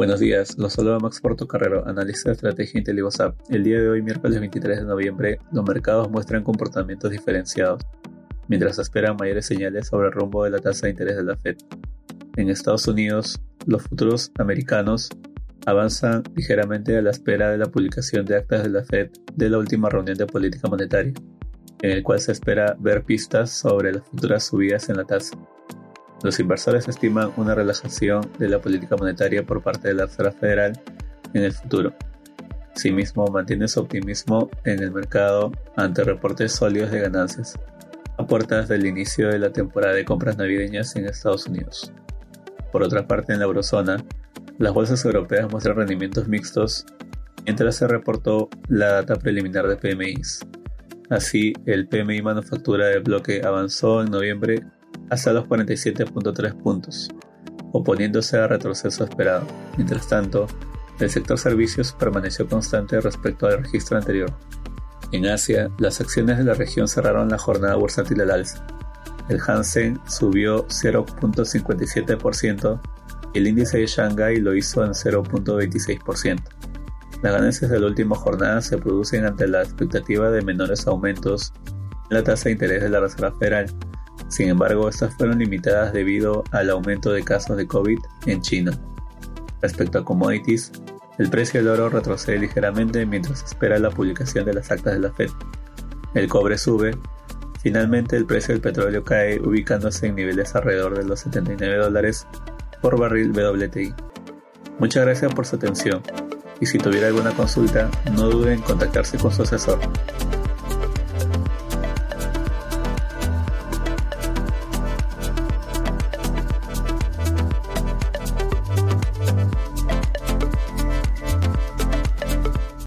Buenos días, los saluda Max Portocarrero, analista de estrategia. El día de hoy, miércoles 23 de noviembre, los mercados muestran comportamientos diferenciados, mientras esperan mayores señales sobre el rumbo de la tasa de interés de la Fed. En Estados Unidos, los futuros americanos avanzan ligeramente a la espera de la publicación de actas de la Fed de la última reunión de política monetaria, en el cual se espera ver pistas sobre las futuras subidas en la tasa. Los inversores estiman una relajación de la política monetaria por parte de la Reserva Federal en el futuro. Asimismo, mantiene su optimismo en el mercado ante reportes sólidos de ganancias a puertas del inicio de la temporada de compras navideñas en Estados Unidos. Por otra parte, en la eurozona, las bolsas europeas muestran rendimientos mixtos mientras se reportó la data preliminar de PMIs. Así, el PMI manufactura del bloque avanzó en noviembre hasta los 47.3 puntos, oponiéndose al retroceso esperado. Mientras tanto, el sector servicios permaneció constante respecto al registro anterior. En Asia, las acciones de la región cerraron la jornada bursátil al alza. El Hansen subió 0.57% y el índice de Shanghai lo hizo en 0.26%. Las ganancias de la última jornada se producen ante la expectativa de menores aumentos en la tasa de interés de la Reserva Federal, sin embargo, estas fueron limitadas debido al aumento de casos de COVID en China. Respecto a commodities, el precio del oro retrocede ligeramente mientras espera la publicación de las actas de la Fed. El cobre sube. Finalmente, el precio del petróleo cae, ubicándose en niveles alrededor de los 79 dólares por barril WTI. Muchas gracias por su atención y si tuviera alguna consulta, no duden en contactarse con su asesor.